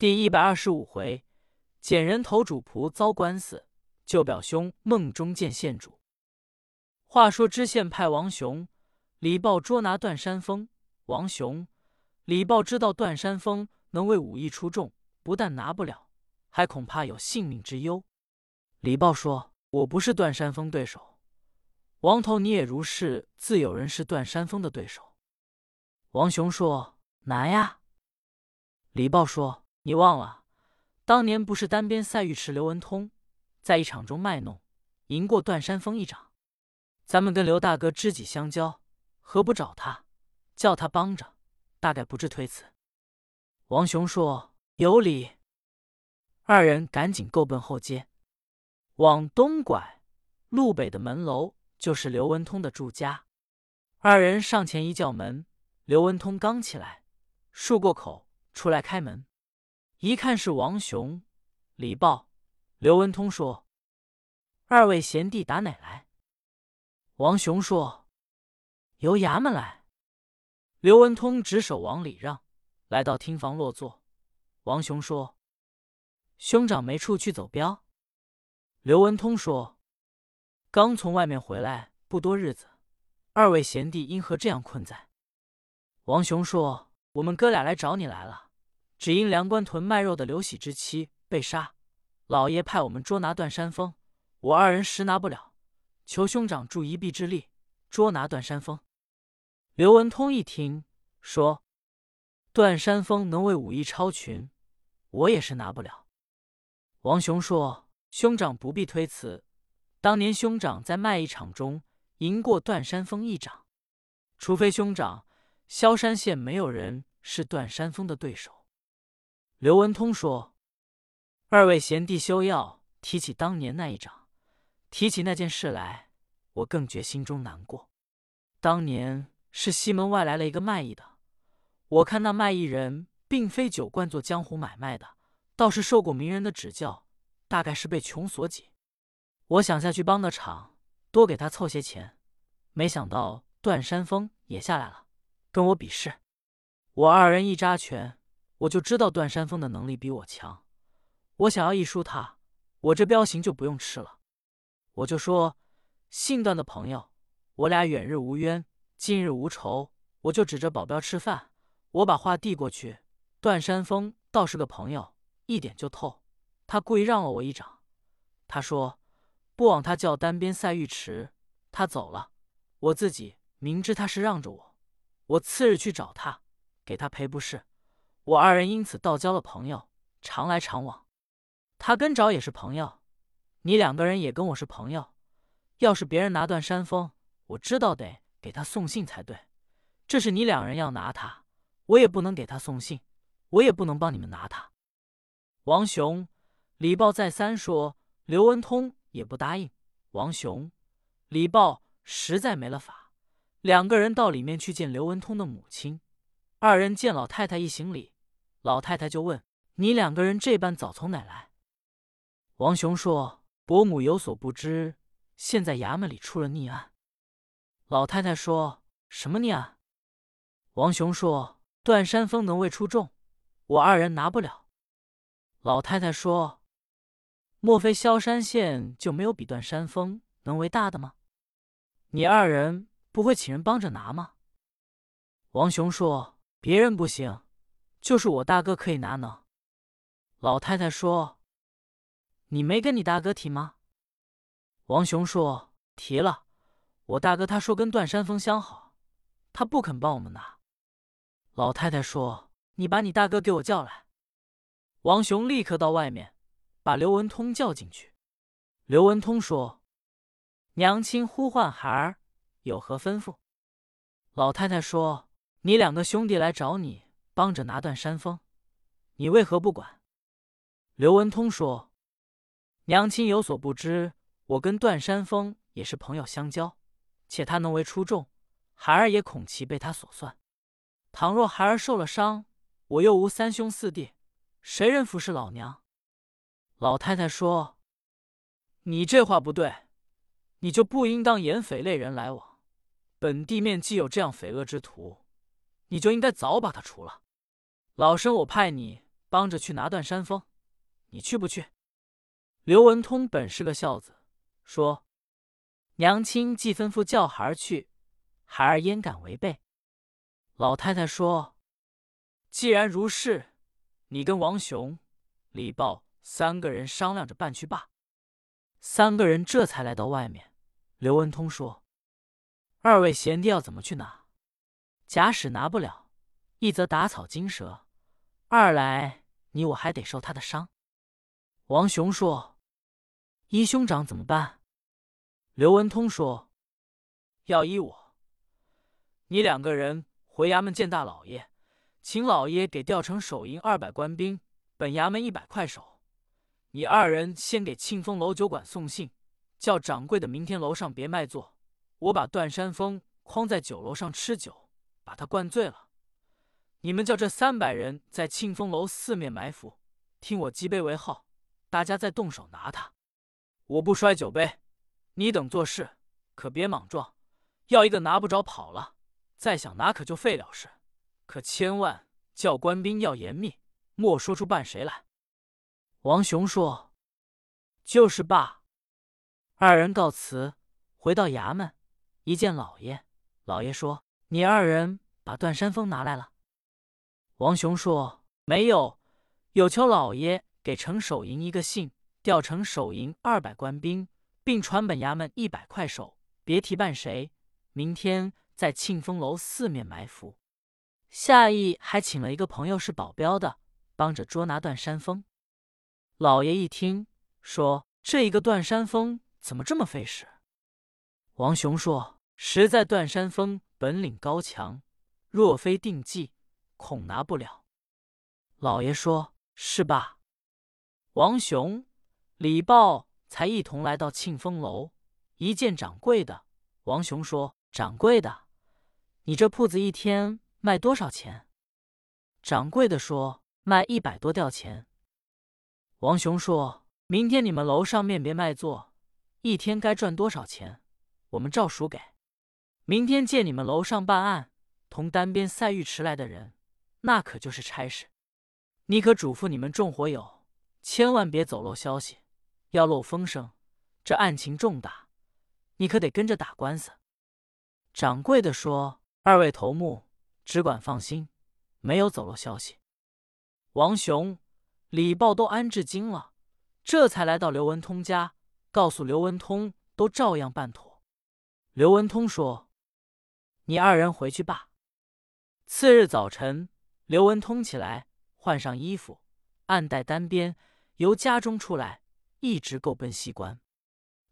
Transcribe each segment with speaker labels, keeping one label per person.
Speaker 1: 第一百二十五回，捡人头主仆遭官司，救表兄梦中见县主。话说知县派王雄、李豹捉拿段山峰。王雄、李豹知道段山峰能为武艺出众，不但拿不了，还恐怕有性命之忧。李豹说：“我不是段山峰对手。”王头，你也如是，自有人是段山峰的对手。王雄说：“难呀。”李豹说。你忘了，当年不是单边赛尉迟刘文通在一场中卖弄，赢过段山峰一掌。咱们跟刘大哥知己相交，何不找他，叫他帮着，大概不致推辞。王雄说有理。二人赶紧够奔后街，往东拐，路北的门楼就是刘文通的住家。二人上前一叫门，刘文通刚起来，漱过口出来开门。一看是王雄、李豹、刘文通，说：“二位贤弟打哪来？”王雄说：“由衙门来。”刘文通指手往里让，来到厅房落座。王雄说：“兄长没处去走镖？”刘文通说：“刚从外面回来，不多日子。二位贤弟因何这样困在？”王雄说：“我们哥俩来找你来了。”只因梁关屯卖肉的刘喜之妻被杀，老爷派我们捉拿段山峰，我二人实拿不了，求兄长助一臂之力，捉拿段山峰。刘文通一听，说：“段山峰能为武艺超群，我也是拿不了。”王雄说：“兄长不必推辞，当年兄长在卖艺场中赢过段山峰一掌，除非兄长，萧山县没有人是段山峰的对手。”刘文通说：“二位贤弟休要提起当年那一掌，提起那件事来，我更觉心中难过。当年是西门外来了一个卖艺的，我看那卖艺人并非酒惯做江湖买卖的，倒是受过名人的指教，大概是被穷所挤。我想下去帮个场，多给他凑些钱，没想到段山峰也下来了，跟我比试。我二人一扎拳。”我就知道段山峰的能力比我强，我想要一输他，我这镖行就不用吃了。我就说，姓段的朋友，我俩远日无冤，近日无仇，我就指着保镖吃饭。我把话递过去，段山峰倒是个朋友，一点就透。他故意让了我一掌，他说不往他叫单边赛尉迟，他走了。我自己明知他是让着我，我次日去找他，给他赔不是。我二人因此倒交了朋友，常来常往。他跟着也是朋友，你两个人也跟我是朋友。要是别人拿段山峰，我知道得给他送信才对。这是你两人要拿他，我也不能给他送信，我也不能帮你们拿他。王雄、李豹再三说，刘文通也不答应。王雄、李豹实在没了法，两个人到里面去见刘文通的母亲。二人见老太太一行礼，老太太就问：“你两个人这般早从哪来？”王雄说：“伯母有所不知，现在衙门里出了逆案。”老太太说：“什么逆案？”王雄说：“段山峰能为出众，我二人拿不了。”老太太说：“莫非萧山县就没有比段山峰能为大的吗？你二人不会请人帮着拿吗？”王雄说。别人不行，就是我大哥可以拿呢。老太太说：“你没跟你大哥提吗？”王雄说：“提了，我大哥他说跟段山峰相好，他不肯帮我们拿。”老太太说：“你把你大哥给我叫来。”王雄立刻到外面，把刘文通叫进去。刘文通说：“娘亲呼唤孩儿，有何吩咐？”老太太说。你两个兄弟来找你，帮着拿段山峰，你为何不管？刘文通说：“娘亲有所不知，我跟段山峰也是朋友相交，且他能为出众，孩儿也恐其被他所算。倘若孩儿受了伤，我又无三兄四弟，谁人服侍老娘？”老太太说：“你这话不对，你就不应当言匪类人来往。本地面既有这样匪恶之徒。”你就应该早把他除了。老身我派你帮着去拿断山峰，你去不去？”刘文通本是个孝子，说：“娘亲既吩咐叫孩儿去，孩儿焉敢违背？”老太太说：“既然如是，你跟王雄、李豹三个人商量着办去罢。”三个人这才来到外面。刘文通说：“二位贤弟要怎么去拿？假使拿不了，一则打草惊蛇，二来你我还得受他的伤。”王雄说：“依兄长怎么办？”刘文通说：“要依我，你两个人回衙门见大老爷，请老爷给调成守营二百官兵，本衙门一百块手。”你二人先给庆丰楼酒馆送信，叫掌柜的明天楼上别卖座。我把段山峰诓在酒楼上吃酒，把他灌醉了。你们叫这三百人在庆丰楼四面埋伏，听我击杯为号，大家再动手拿他。我不摔酒杯，你等做事可别莽撞。要一个拿不着跑了，再想拿可就废了事。可千万叫官兵要严密，莫说出扮谁来。王雄说：“就是罢。”二人告辞，回到衙门，一见老爷，老爷说：“你二人把段山峰拿来了。”王雄说：“没有，有求老爷给城守营一个信，调城守营二百官兵，并传本衙门一百块手，别提办谁。明天在庆丰楼四面埋伏。夏邑还请了一个朋友是保镖的，帮着捉拿段山峰。”老爷一听，说：“这一个断山峰怎么这么费事？”王雄说：“实在断山峰本领高强，若非定计，恐拿不了。”老爷说：“是吧？”王雄、李豹才一同来到庆丰楼，一见掌柜的，王雄说：“掌柜的，你这铺子一天卖多少钱？”掌柜的说：“卖一百多吊钱。”王雄说：“明天你们楼上面别卖座，一天该赚多少钱，我们照数给。明天见你们楼上办案，同单边赛玉池来的人，那可就是差事。你可嘱咐你们众伙友，千万别走漏消息，要漏风声，这案情重大，你可得跟着打官司。”掌柜的说：“二位头目只管放心，没有走漏消息。”王雄。李豹都安置惊了，这才来到刘文通家，告诉刘文通，都照样办妥。刘文通说：“你二人回去吧。”次日早晨，刘文通起来，换上衣服，暗带单鞭，由家中出来，一直够奔西关。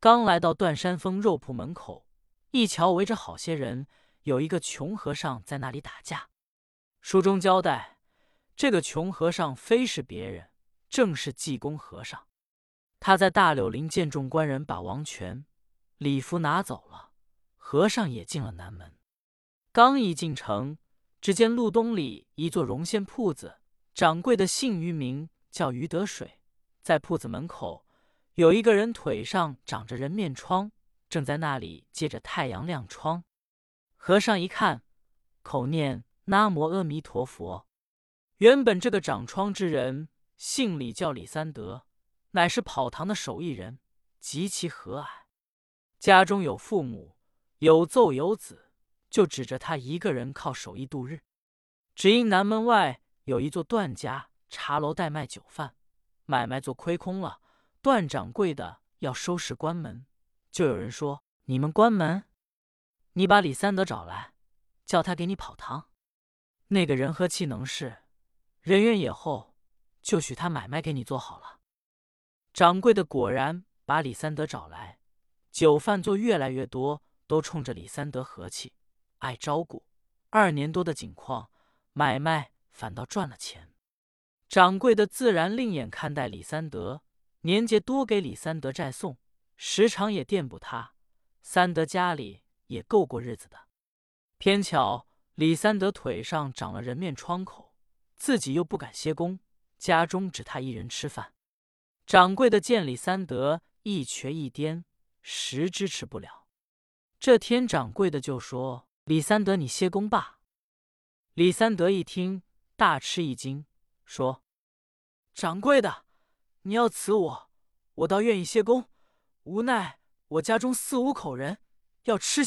Speaker 1: 刚来到断山峰肉铺门口，一瞧围着好些人，有一个穷和尚在那里打架。书中交代。这个穷和尚非是别人，正是济公和尚。他在大柳林见众官人把王权、礼服拿走了，和尚也进了南门。刚一进城，只见路东里一座绒线铺子，掌柜的姓于名，叫于得水。在铺子门口，有一个人腿上长着人面疮，正在那里借着太阳亮疮。和尚一看，口念南无阿弥陀佛。原本这个长疮之人姓李，叫李三德，乃是跑堂的手艺人，极其和蔼。家中有父母，有奏有子，就指着他一个人靠手艺度日。只因南门外有一座段家茶楼代卖酒饭，买卖做亏空了，段掌柜的要收拾关门，就有人说：“你们关门，你把李三德找来，叫他给你跑堂。”那个人和气能事。人缘也厚，就许他买卖给你做好了。掌柜的果然把李三德找来，酒饭做越来越多，都冲着李三德和气，爱照顾。二年多的景况，买卖反倒赚了钱。掌柜的自然另眼看待李三德，年节多给李三德债送，时常也垫补他。三德家里也够过日子的。偏巧李三德腿上长了人面疮口。自己又不敢歇工，家中只他一人吃饭。掌柜的见李三德一瘸一颠，实支持不了。这天，掌柜的就说：“李三德，你歇工罢。”李三德一听，大吃一惊，说：“掌柜的，你要辞我，我倒愿意歇工。无奈我家中四五口人要吃。